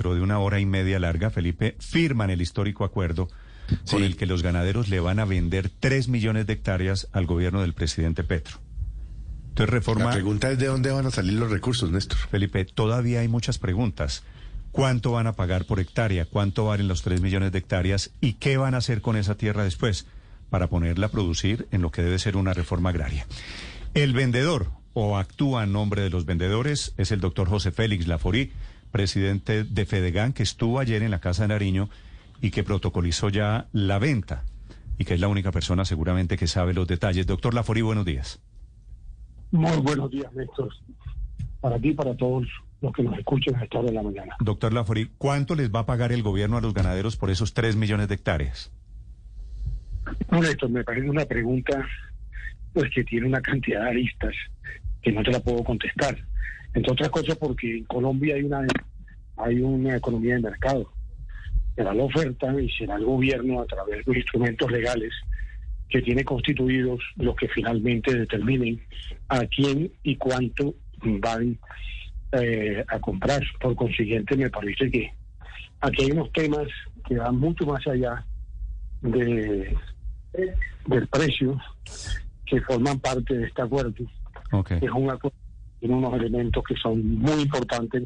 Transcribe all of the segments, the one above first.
dentro de una hora y media larga, Felipe, firman el histórico acuerdo con el que los ganaderos le van a vender 3 millones de hectáreas al gobierno del presidente Petro. Entonces, reforma... La pregunta es de dónde van a salir los recursos, Néstor. Felipe, todavía hay muchas preguntas. ¿Cuánto van a pagar por hectárea? ¿Cuánto valen los 3 millones de hectáreas? ¿Y qué van a hacer con esa tierra después para ponerla a producir en lo que debe ser una reforma agraria? El vendedor, o actúa en nombre de los vendedores, es el doctor José Félix Laforí, presidente de Fedegan, que estuvo ayer en la Casa de Nariño y que protocolizó ya la venta y que es la única persona seguramente que sabe los detalles. Doctor Laforí, buenos días. Muy buenos días, Néstor. Para ti y para todos los que nos escuchen a esta hora de la mañana. Doctor Laforí, ¿cuánto les va a pagar el gobierno a los ganaderos por esos 3 millones de hectáreas? No, Néstor, me parece una pregunta pues que tiene una cantidad de aristas que no te la puedo contestar. Entre otras cosas porque en Colombia hay una hay una economía de mercado. Será la oferta y será el gobierno a través de los instrumentos legales que tiene constituidos los que finalmente determinen a quién y cuánto van eh, a comprar. Por consiguiente, me parece que aquí hay unos temas que van mucho más allá de, del precio que forman parte de este acuerdo. Es un acuerdo tiene unos elementos que son muy importantes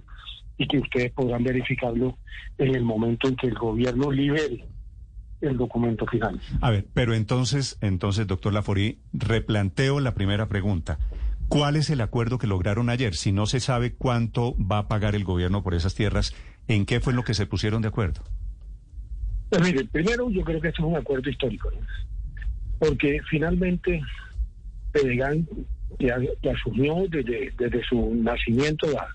y que ustedes podrán verificarlo en el momento en que el gobierno libere el documento final. A ver, pero entonces, entonces, doctor Laforí, replanteo la primera pregunta. ¿Cuál es el acuerdo que lograron ayer? Si no se sabe cuánto va a pagar el gobierno por esas tierras, ¿en qué fue lo que se pusieron de acuerdo? Pues mire, primero yo creo que esto es un acuerdo histórico, porque finalmente Pedegan, que, asumió desde, desde su nacimiento la,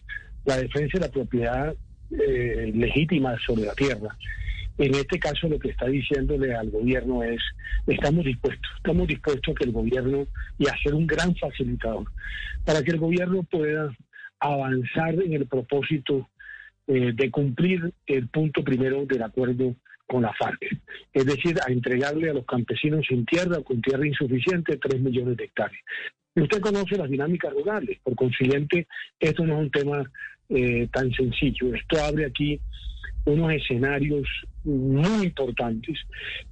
la defensa de la propiedad eh, legítima sobre la tierra, en este caso lo que está diciéndole al gobierno es, estamos dispuestos, estamos dispuestos a que el gobierno y a ser un gran facilitador, para que el gobierno pueda avanzar en el propósito eh, de cumplir el punto primero del acuerdo con la FARC, es decir, a entregarle a los campesinos sin tierra o con tierra insuficiente tres millones de hectáreas. Y usted conoce las dinámicas rurales, por consiguiente, esto no es un tema eh, tan sencillo. Esto abre aquí unos escenarios muy importantes,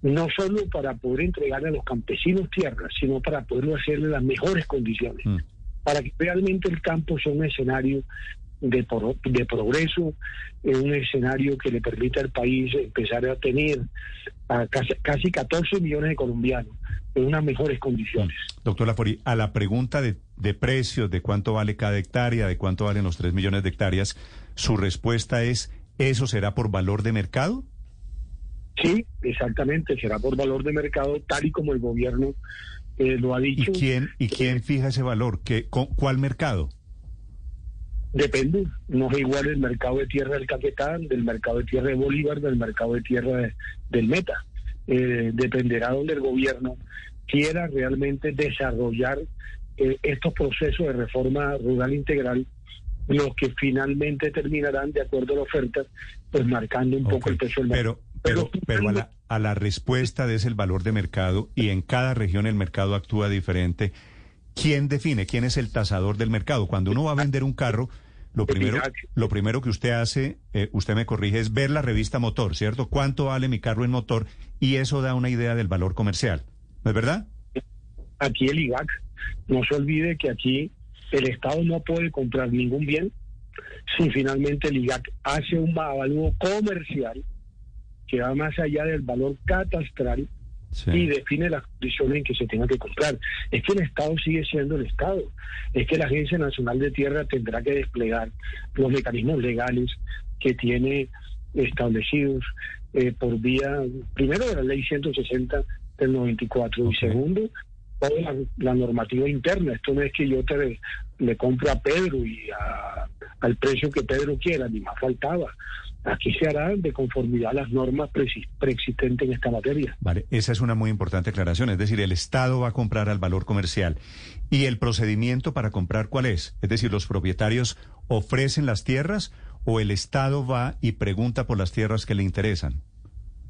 no solo para poder entregarle a los campesinos tierras, sino para poderlo hacerle las mejores condiciones, mm. para que realmente el campo sea un escenario de, de progreso, un escenario que le permita al país empezar a tener a casi, casi 14 millones de colombianos en unas mejores condiciones. Mm. Doctor Lafori, a la pregunta de, de precios, de cuánto vale cada hectárea, de cuánto valen los 3 millones de hectáreas, su respuesta es ¿Eso será por valor de mercado? Sí, exactamente, será por valor de mercado, tal y como el gobierno eh, lo ha dicho. ¿Y quién, y quién fija ese valor? ¿Qué, ¿Cuál mercado? Depende, no es igual el mercado de tierra del Caquetán, del mercado de tierra de Bolívar, del mercado de tierra del Meta. Eh, dependerá donde el gobierno quiera realmente desarrollar eh, estos procesos de reforma rural integral los que finalmente terminarán de acuerdo a la oferta, pues marcando un poco el peso del mercado. Pero, pero, pero a, la, a la respuesta de ese valor de mercado y en cada región el mercado actúa diferente. ¿Quién define? ¿Quién es el tasador del mercado? Cuando uno va a vender un carro, lo primero, lo primero que usted hace, eh, usted me corrige, es ver la revista motor, ¿cierto? ¿Cuánto vale mi carro en motor? Y eso da una idea del valor comercial. ¿No es verdad? Aquí el IGAC, no se olvide que aquí el Estado no puede comprar ningún bien si finalmente el IGAC hace un avalúo comercial que va más allá del valor catastral y define las condiciones en que se tenga que comprar. Es que el Estado sigue siendo el Estado. Es que la Agencia Nacional de Tierra tendrá que desplegar los mecanismos legales que tiene establecidos eh, por vía, primero de la ley 160 del 94 y segundo toda la, normativa interna. Esto no es que yo te le compre a Pedro y al precio que Pedro quiera, ni más faltaba. Aquí se hará de conformidad a las normas preexistentes en esta materia. Vale, esa es una muy importante aclaración. Es decir, el Estado va a comprar al valor comercial. ¿Y el procedimiento para comprar cuál es? Es decir, ¿los propietarios ofrecen las tierras o el Estado va y pregunta por las tierras que le interesan?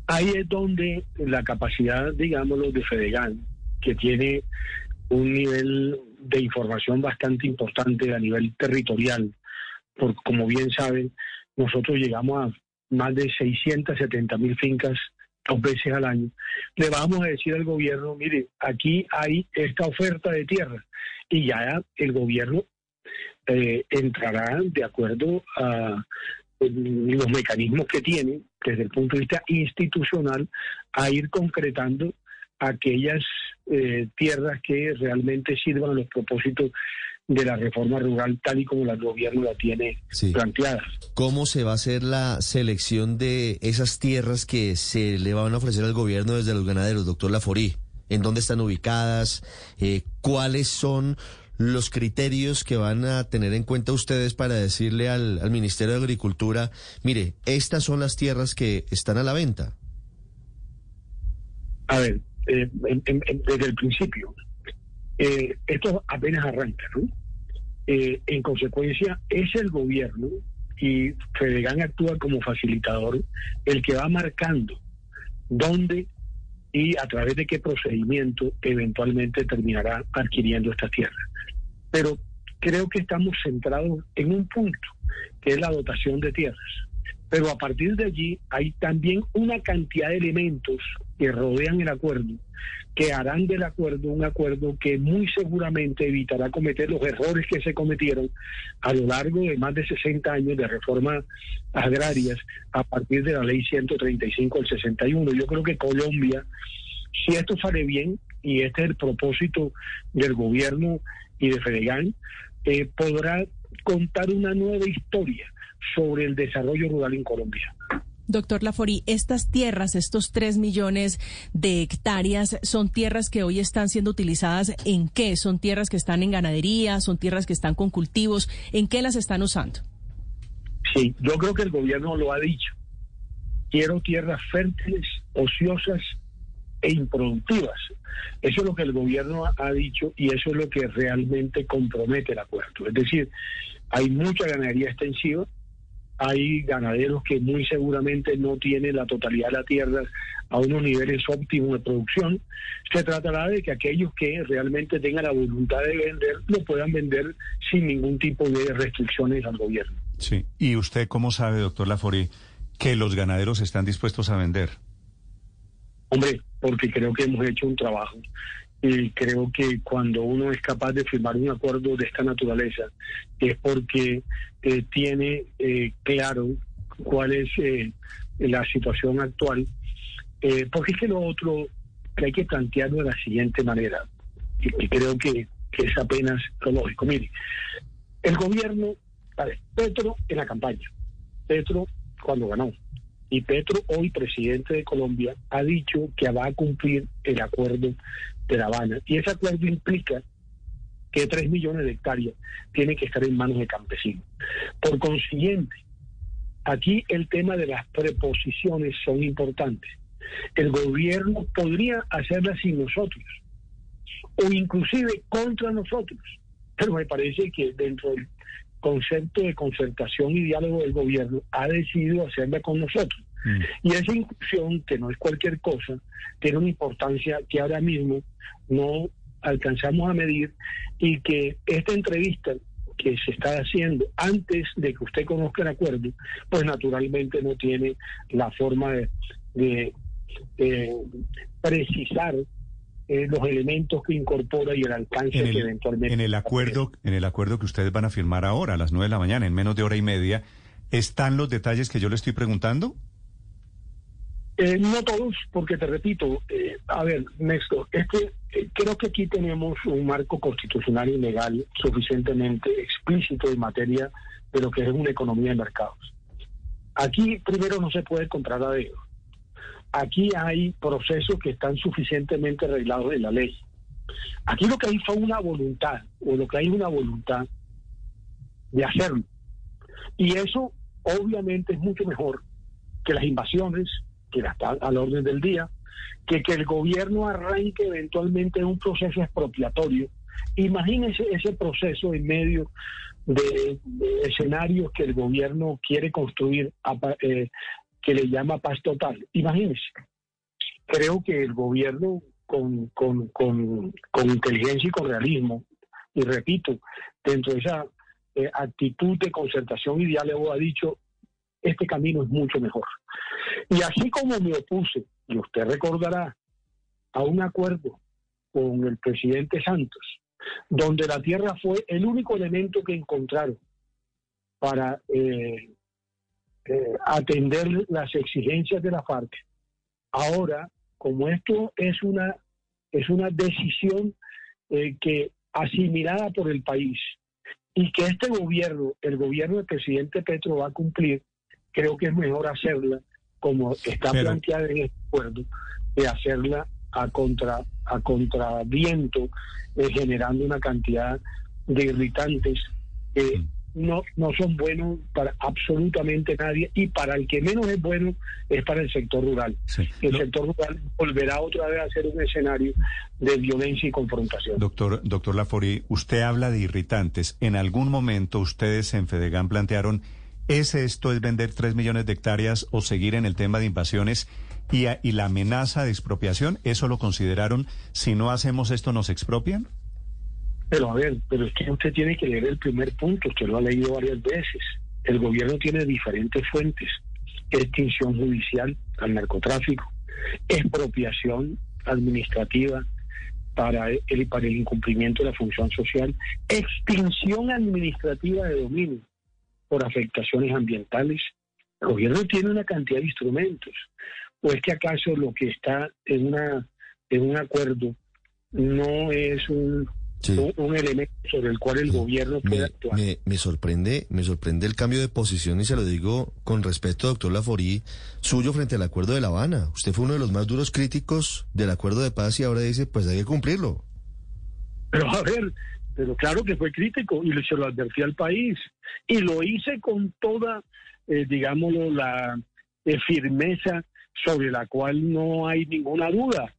Ahí es donde la capacidad, digámoslo, de Fedegan que tiene un nivel de información bastante importante a nivel territorial, porque como bien saben, nosotros llegamos más de 670 mil fincas dos veces al año, le vamos a decir al gobierno, mire, aquí hay esta oferta de tierra y ya el gobierno eh, entrará de acuerdo a los mecanismos que tiene desde el punto de vista institucional a ir concretando aquellas eh, tierras que realmente sirvan a los propósitos de la reforma rural tal y como el gobierno la tiene planteada. ¿Cómo se va a hacer la selección de esas tierras que se le van a ofrecer al gobierno desde los ganaderos, doctor Laforí? ¿En dónde están ubicadas? Eh, ¿Cuáles son los criterios que van a tener en cuenta ustedes para decirle al, Ministerio de Agricultura, mire, estas son las tierras que están a la venta? A ver, eh, desde el principio, eh, esto apenas arranca, ¿no? Eh, en consecuencia, es el gobierno y Fedegan actúa como facilitador el que va marcando dónde y a través de qué procedimiento eventualmente terminará adquiriendo estas tierras. Pero creo que estamos centrados en un punto, que es la dotación de tierras. Pero a partir de allí hay también una cantidad de elementos que rodean el acuerdo, que harán del acuerdo un acuerdo que muy seguramente evitará cometer los errores que se cometieron a lo largo de más de 60 años de reformas agrarias a partir de la ley 135 del 61. Yo creo que Colombia, si esto sale bien, y este es el propósito del gobierno y de Fedegan, eh, podrá contar una nueva historia sobre el desarrollo rural en Colombia. Doctor Lafori, estas tierras, estos tres millones de hectáreas, ¿son tierras que hoy están siendo utilizadas en qué? ¿Son tierras que están en ganadería? ¿Son tierras que están con cultivos? ¿En qué las están usando? Sí, yo creo que el gobierno lo ha dicho. Quiero tierras fértiles, ociosas e improductivas. Eso es lo que el gobierno ha dicho y eso es lo que realmente compromete el acuerdo. Es decir, hay mucha ganadería extensiva, hay ganaderos que muy seguramente no tienen la totalidad de la tierra a unos niveles óptimos de producción. Se tratará de que aquellos que realmente tengan la voluntad de vender lo puedan vender sin ningún tipo de restricciones al gobierno. Sí. ¿Y usted cómo sabe, doctor Lafori, que los ganaderos están dispuestos a vender? Hombre, porque creo que hemos hecho un trabajo y creo que cuando uno es capaz de firmar un acuerdo de esta naturaleza es porque eh, tiene eh, claro cuál es eh, la situación actual, porque es que lo otro que hay que plantearlo de la siguiente manera, y, creo que, que, es apenas lógico. Mire, el gobierno, Petro en la campaña, Petro cuando ganó, y Petro, hoy presidente de Colombia, ha dicho que va a cumplir el acuerdo de La Habana. Y ese acuerdo implica que tres millones de hectáreas tienen que estar en manos de campesinos. Por consiguiente, aquí el tema de las preposiciones son importantes. El gobierno podría hacerlas sin nosotros o inclusive contra nosotros, pero me parece que dentro del concepto de concertación y diálogo del gobierno ha decidido hacerla con nosotros. Mm. Y esa inclusión, que no es cualquier cosa, tiene una importancia que ahora mismo no alcanzamos a medir y que esta entrevista que se está haciendo antes de que usted conozca el acuerdo, pues naturalmente no tiene la forma de, precisar eh, los elementos que incorpora y el alcance que eventualmente. En el acuerdo, en el acuerdo que ustedes van a firmar ahora a las nueve de la mañana, en menos de hora y media, ¿están los detalles que yo le estoy preguntando? Eh, no todos, porque te repito, eh, a ver, Néstor, es que eh, creo que aquí tenemos un marco constitucional y legal suficientemente explícito en materia de lo que es una economía de mercados. Aquí primero no se puede comprar a dedo. Aquí hay procesos que están suficientemente arreglados en la ley. Aquí lo que hay fue una voluntad, o lo que hay es una voluntad de hacerlo. Y eso obviamente es mucho mejor que las invasiones, que está al orden del día, que, que el gobierno arranque eventualmente un proceso expropiatorio. Imagínense ese proceso en medio de, escenarios que el gobierno quiere construir, eh, que le llama paz total. Imagínense. Creo que el gobierno con, con, con, con inteligencia y con realismo, y repito, dentro de esa eh, actitud de concertación y diálogo ha dicho, este camino es mucho mejor. Y así como me opuse, y usted recordará, a un acuerdo con el presidente Santos, donde la tierra fue el único elemento que encontraron para eh, eh, atender las exigencias de la FARC. Ahora, como esto es una, es una decisión eh, que asimilada por el país y que este gobierno, el gobierno del presidente Petro va a cumplir, creo que es mejor hacerla como está planteada en este acuerdo, de hacerla a contra a contraviento, eh, generando una cantidad de irritantes que mm. no, no son buenos para absolutamente nadie y para el que menos es bueno es para el sector rural. El sector rural volverá otra vez a ser un escenario de violencia y confrontación. Doctor, doctor Lafori, usted habla de irritantes. En algún momento ustedes en Fedegan plantearon ¿Es esto, es vender tres millones de hectáreas o seguir en el tema de invasiones y, la amenaza de expropiación? ¿Eso lo consideraron? Si no hacemos esto, ¿nos expropian? Pero a ver, pero es que usted tiene que leer el primer punto, usted lo ha leído varias veces. El gobierno tiene diferentes fuentes. Extinción judicial al narcotráfico, expropiación administrativa para el incumplimiento de la función social, extinción administrativa de dominio por afectaciones ambientales. El gobierno tiene una cantidad de instrumentos. ¿O es que acaso lo que está en, una, en un acuerdo no es un, un, elemento sobre el cual el gobierno puede actuar? Me, sorprende, me sorprende el cambio de posición y se lo digo con respeto, doctor Laforí, suyo frente al acuerdo de La Habana. Usted fue uno de los más duros críticos del acuerdo de paz y ahora dice, pues hay que cumplirlo. Pero a ver, pero claro que fue crítico y se lo advertí al país. Y lo hice con toda, eh, digámoslo, la eh, firmeza sobre la cual no hay ninguna duda.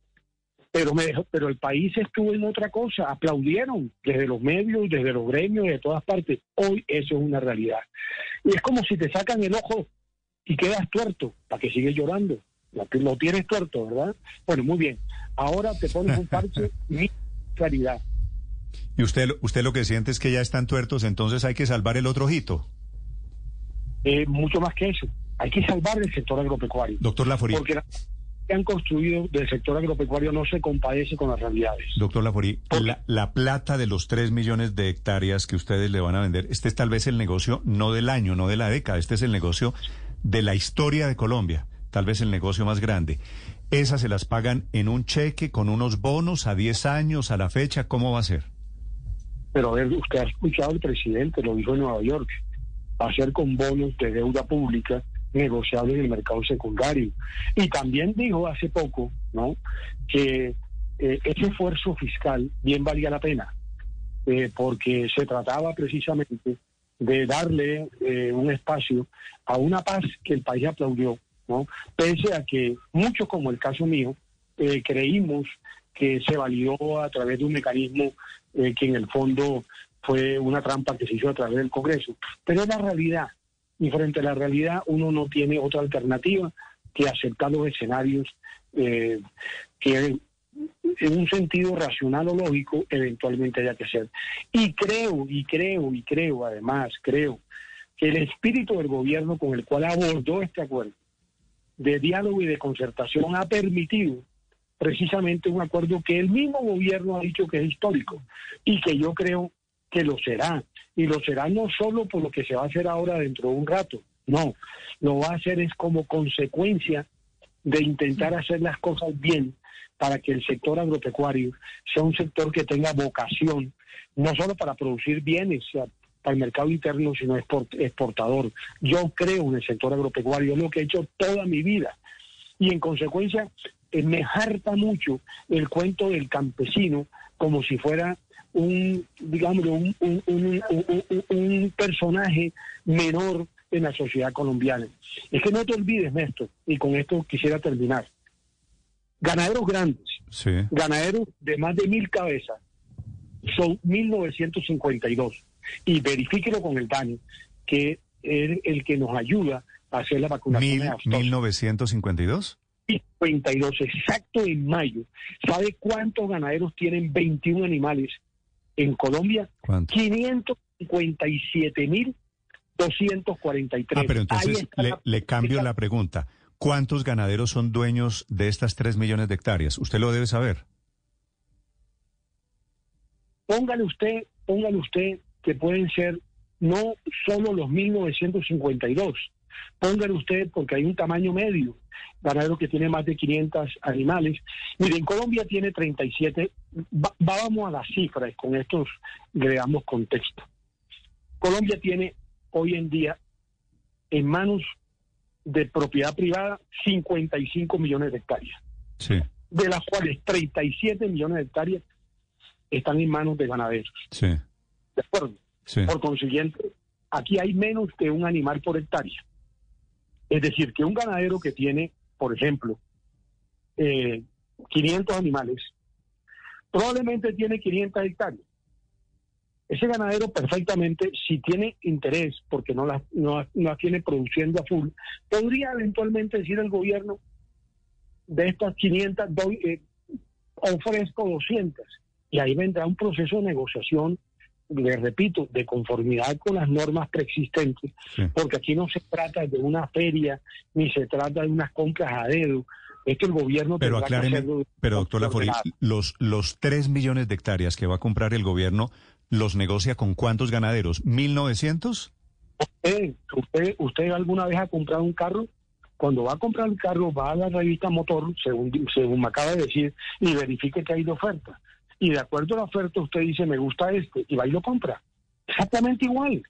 Pero, me pero el país estuvo en otra cosa, aplaudieron desde los medios, desde los gremios, de todas partes. Hoy eso es una realidad. Y es como si te sacan el ojo y quedas tuerto, para que sigues llorando. Lo tienes tuerto, ¿verdad? Bueno, muy bien. Ahora te pones un parche y claridad. ¿Y usted, usted lo que siente es que ya están tuertos, entonces hay que salvar el otro ojito? Eh, mucho más que eso. Hay que salvar el sector agropecuario. Doctor Laforí. Porque la que han construido del sector agropecuario no se compadece con las realidades. Doctor Laforí, la, la, plata de los 3 millones de hectáreas que ustedes le van a vender, este es tal vez el negocio no del año, no de la década, este es el negocio de la historia de Colombia, tal vez el negocio más grande. ¿Esas se las pagan en un cheque, con unos bonos a 10 años, a la fecha? ¿Cómo va a ser? Pero a usted ha escuchado al presidente, lo dijo en Nueva York, ser con bonos de deuda pública negociables en el mercado secundario. Y también dijo hace poco, ¿no? Que eh, ese esfuerzo fiscal bien valía la pena, eh, porque se trataba precisamente de darle eh, un espacio a una paz que el país aplaudió, ¿no? Pese a que muchos, como el caso mío, creímos que se validó a través de un mecanismo eh, que en el fondo fue una trampa que se hizo a través del Congreso. Pero es la realidad. Y frente a la realidad uno no tiene otra alternativa que aceptar los escenarios eh, que en un sentido racional o lógico eventualmente haya que ser. Y creo, y creo, y creo, además, creo que el espíritu del gobierno con el cual abordó este acuerdo de diálogo y de concertación ha permitido precisamente un acuerdo que el mismo gobierno ha dicho que es histórico y que yo creo que lo será. Y lo será no solo por lo que se va a hacer ahora dentro de un rato, no, lo va a hacer es como consecuencia de intentar hacer las cosas bien para que el sector agropecuario sea un sector que tenga vocación, no solo para producir bienes para el mercado interno, sino exportador. Yo creo en el sector agropecuario, es lo que he hecho toda mi vida. Y en consecuencia, eh, me harta mucho el cuento del campesino como si fuera un, digamos, un, un, personaje menor en la sociedad colombiana. Es que no te olvides, Néstor, y con esto quisiera terminar. Ganaderos grandes, ganaderos de más de mil cabezas, son 1952. Y verifíquelo con el DANI, que es el que nos ayuda a hacer la vacunación. ¿1952? 52, exacto en mayo. ¿Sabe cuántos ganaderos tienen 21 animales en Colombia? 557 mil 243. Ah, pero entonces le, la- le cambio la pregunta. ¿Cuántos ganaderos son dueños de estas 3 millones de hectáreas? Usted lo debe saber. Póngale usted, póngale usted que pueden ser no solo los 1952. Póngale usted porque hay un tamaño medio, ganadero que tiene más de 500 animales. Mire, en Colombia tiene 37, va- vamos a las cifras, con estos le damos contexto. Colombia tiene hoy en día en manos de propiedad privada 55 millones de hectáreas, Sí, de las cuales 37 millones de hectáreas están en manos de ganaderos. sí, ¿De acuerdo? sí. Por consiguiente, aquí hay menos que un animal por hectárea. Es decir, que un ganadero que tiene, por ejemplo, eh, 500 animales, probablemente tiene 500 hectáreas. Ese ganadero perfectamente, si tiene interés, porque no las no, no las tiene produciendo a full, podría eventualmente decir al gobierno, de estas 500 doy, eh, ofrezco 200. Y ahí vendrá un proceso de negociación le repito, de conformidad con las normas preexistentes, Sí. porque aquí no se trata de una feria, ni se trata de unas compras a dedo. Esto el gobierno Pero que acláreme, de- pero doctor ordenado. los, los 3 millones de hectáreas que va a comprar el gobierno, ¿los negocia con cuántos ganaderos? ¿1.900? Eh, ¿Usted, ¿Usted alguna vez ha comprado un carro? Cuando va a comprar un carro, va a la revista Motor, según, según me acaba de decir, y verifique que hay de oferta. Y de acuerdo a la oferta, usted dice, me gusta este, y va y lo compra. Exactamente igual.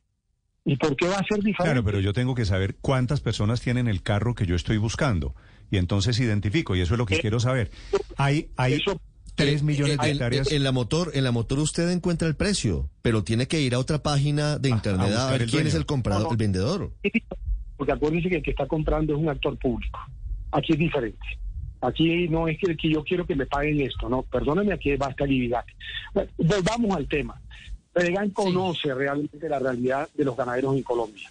¿Y por qué va a ser diferente? Claro, pero yo tengo que saber cuántas personas tienen el carro que yo estoy buscando. Y entonces identifico, y eso es lo que Eh, quiero saber. Hay, hay Eso- 3 millones de En- hectáreas. En, la motor, en la motor usted encuentra el precio, pero tiene que ir a otra página de a internet a, ver quién es el comprador, No, no. el vendedor. Porque acuérdense que el que está comprando es un actor público. Aquí es diferente. Aquí no es que, que yo quiero que me paguen esto, no. Perdónenme, aquí basta lividad. Bueno, volvamos al tema. Fedegan conoce realmente la realidad de los ganaderos en Colombia.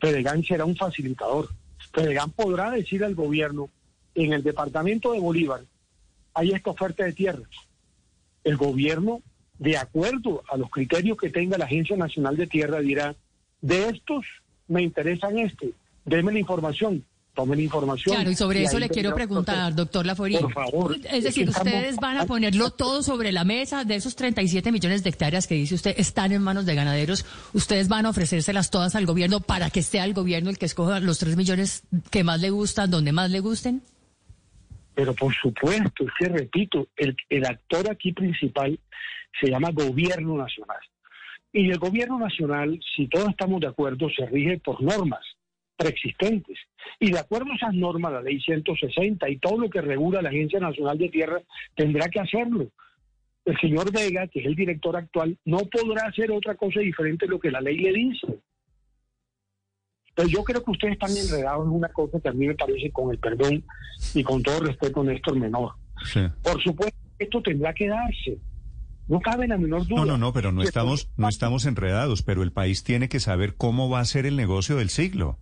Fedegan será un facilitador. Fedegan podrá decir al gobierno, en el departamento de Bolívar hay esta oferta de tierras. El gobierno, de acuerdo a los criterios que tenga la Agencia Nacional de Tierra, dirá, de estos me interesan este, denme la información, tomen información. Claro, y sobre eso le quiero preguntar, doctor Laforí. Por favor. Es decir, que estamos- ustedes van a ponerlo todo sobre la mesa de esos 37 millones de hectáreas que dice usted están en manos de ganaderos. Ustedes van a ofrecérselas todas al gobierno para que sea el gobierno el que escoja los 3 millones que más le gustan, donde más le gusten. Pero por supuesto, es que repito, el, el actor aquí principal se llama gobierno nacional. Y el gobierno nacional, si todos estamos de acuerdo, se rige por normas preexistentes. Y de acuerdo a esas normas, la ley 160 y todo lo que regula la Agencia Nacional de Tierra, tendrá que hacerlo. El señor Vega, que es el director actual, no podrá hacer otra cosa diferente de lo que la ley le dice. Pero yo creo que ustedes están enredados en una cosa que a mí me parece, con el perdón y con todo respeto, Néstor Menor. Sí. Por supuesto, esto tendrá que darse. No cabe la menor duda. No, no, no, pero no estamos, no estamos enredados, pero el país tiene que saber cómo va a ser el negocio del siglo.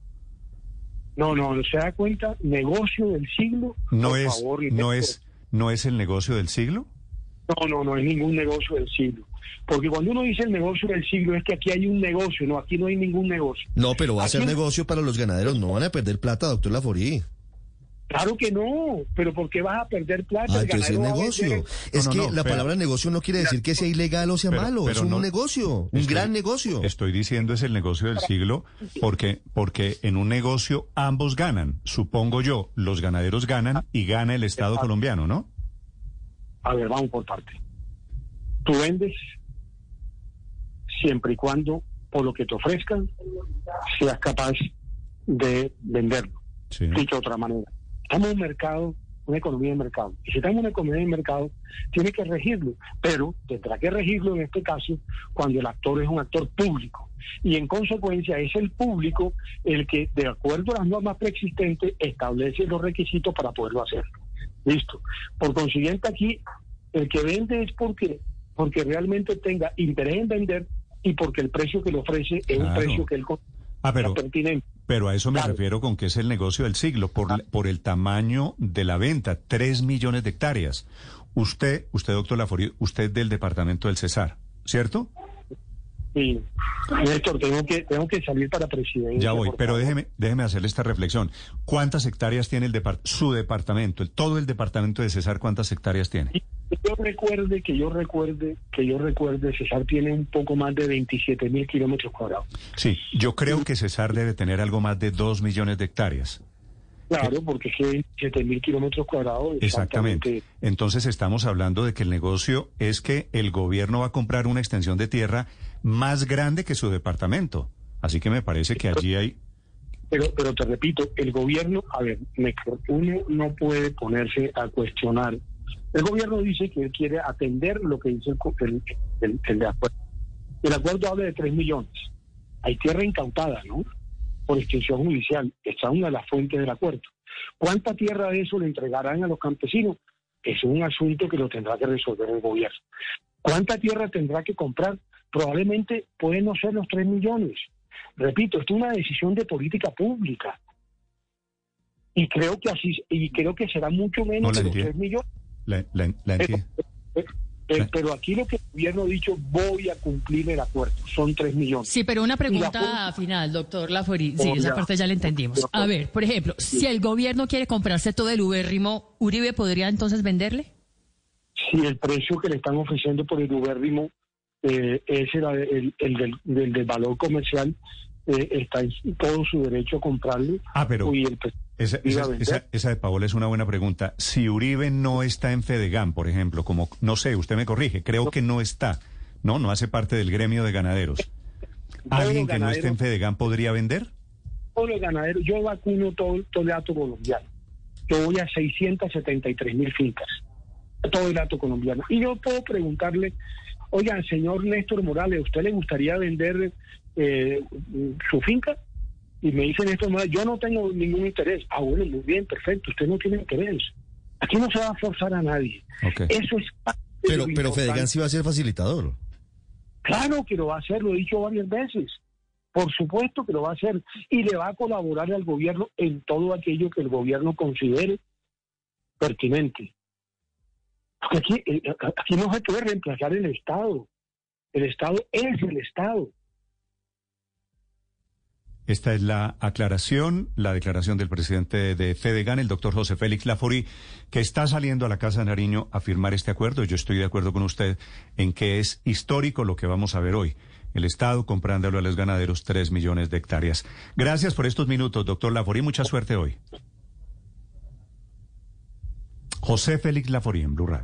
No, no, se da cuenta, negocio del siglo. No por es, favor, no es, no es el negocio del siglo. No, no, no es ningún negocio del siglo. Porque cuando uno dice el negocio del siglo es que aquí hay un negocio, no, aquí no hay ningún negocio. No, pero va a ser negocio para los ganaderos, no van a perder plata, doctor Laforí. Claro que no, pero ¿por qué vas a perder plata? Ah, entonces es negocio. vender- Es No, no, que no, la pero- palabra negocio no quiere decir que sea ilegal o sea Pero- malo, pero es un no- negocio, un Estoy- gran negocio. Estoy diciendo es el negocio del siglo porque, porque en un negocio ambos ganan. Supongo yo, los ganaderos ganan y gana el Estado colombiano, ¿no? A ver, vamos por parte. Tú vendes siempre y cuando, por lo que te ofrezcan, seas capaz de venderlo. Sí. Dicho de otra manera. Estamos en un mercado, una economía de mercado. Y si estamos en una economía de mercado, tiene que regirlo. Pero tendrá que regirlo en este caso cuando el actor es un actor público. Y en consecuencia es el público el que, de acuerdo a las normas preexistentes, establece los requisitos para poderlo hacer. Listo. Por consiguiente, aquí el que vende es porque, porque realmente tenga interés en vender y porque el precio que le ofrece es un Claro. precio que él Ah, pero, pertinente. Pero a eso me Claro. refiero con que es el negocio del siglo, por, por el tamaño de la venta, tres millones de hectáreas. Usted, usted, doctor Laforí, usted del departamento del Cesar, ¿cierto? Sí, Néstor, tengo que, tengo que salir para presidencia. Ya voy, pero déjeme, déjeme hacerle esta reflexión. ¿Cuántas hectáreas tiene el depart- su departamento, el- todo el departamento de César, cuántas hectáreas tiene? Que yo recuerde, que yo recuerde, que yo recuerde, César tiene un poco más de 27 mil kilómetros cuadrados. Sí, yo creo que César debe tener algo más de dos millones de hectáreas. Claro, porque es que 27 mil kilómetros cuadrados. Exactamente. Entonces estamos hablando de que el negocio es que el gobierno va a comprar una extensión de tierra más grande que su departamento. Así que me parece que allí hay... Pero, pero te repito, el gobierno, a ver, uno no puede ponerse a cuestionar. El gobierno dice que él quiere atender lo que dice el, el, el- el de acuerdo. El acuerdo habla de 3 millones. Hay tierra incautada, ¿no? Por extensión judicial. Esta es una de las fuentes del acuerdo. ¿Cuánta tierra de eso le entregarán a los campesinos? Es un asunto que lo tendrá que resolver el gobierno. ¿Cuánta tierra tendrá que comprar? Probablemente pueden no ser los 3 millones. Repito, esto es una decisión de política pública. Y creo que así, y creo que será mucho menos No de los entiendo. 3 millones. La, la- la Pero, enti- eh, eh, Sí. pero aquí lo que el gobierno ha dicho, voy a cumplir el acuerdo. Son 3 millones. Sí, pero una pregunta la- final, doctor Lafori. Sí, esa parte ya la entendimos. A ver, por ejemplo, si el gobierno quiere comprarse todo el ubérrimo, ¿Uribe podría entonces venderle? Si el precio que le están ofreciendo por el ubérrimo eh, es el, el- el del, del- del valor comercial, eh, está en todo su derecho a comprarle. Ah, pero Y el pre- esa, esa, esa- esa de Paola es una buena pregunta. Si Uribe no está en Fedegan, por ejemplo, como, no sé, usted me corrige, creo que no está, no, no hace parte del gremio de ganaderos. ¿Alguien que no esté en Fedegan podría vender? todos los ganaderos, yo vacuno todo, todo el dato colombiano. Yo voy a 673 mil fincas, todo el dato colombiano. Y yo puedo preguntarle, oiga, señor Néstor Morales, ¿a usted le gustaría vender eh, su finca? Y me dice Néstor Morales, yo no tengo ningún interés. Ah, bueno, muy bien, perfecto, usted no tiene interés. Aquí no se va a forzar a nadie. Eso es... parte Pero, pero. Fedegan sí va a ser facilitador. Claro que lo va a hacer, lo he dicho varias veces. Por supuesto que lo va a hacer y le va a colaborar al gobierno en todo aquello que el gobierno considere pertinente. Porque aquí, eh, aquí no se puede reemplazar el Estado. El Estado es el Estado. Esta es la aclaración, la declaración del presidente de Fedegan, el doctor José Félix Lafori, que está saliendo a la Casa de Nariño a firmar este acuerdo. Yo estoy de acuerdo con usted en que es histórico lo que vamos a ver hoy. El Estado comprándolo a los ganaderos tres millones de hectáreas. Gracias por estos minutos, doctor Lafori. Mucha suerte hoy. José Félix Lafori en Blue Radio.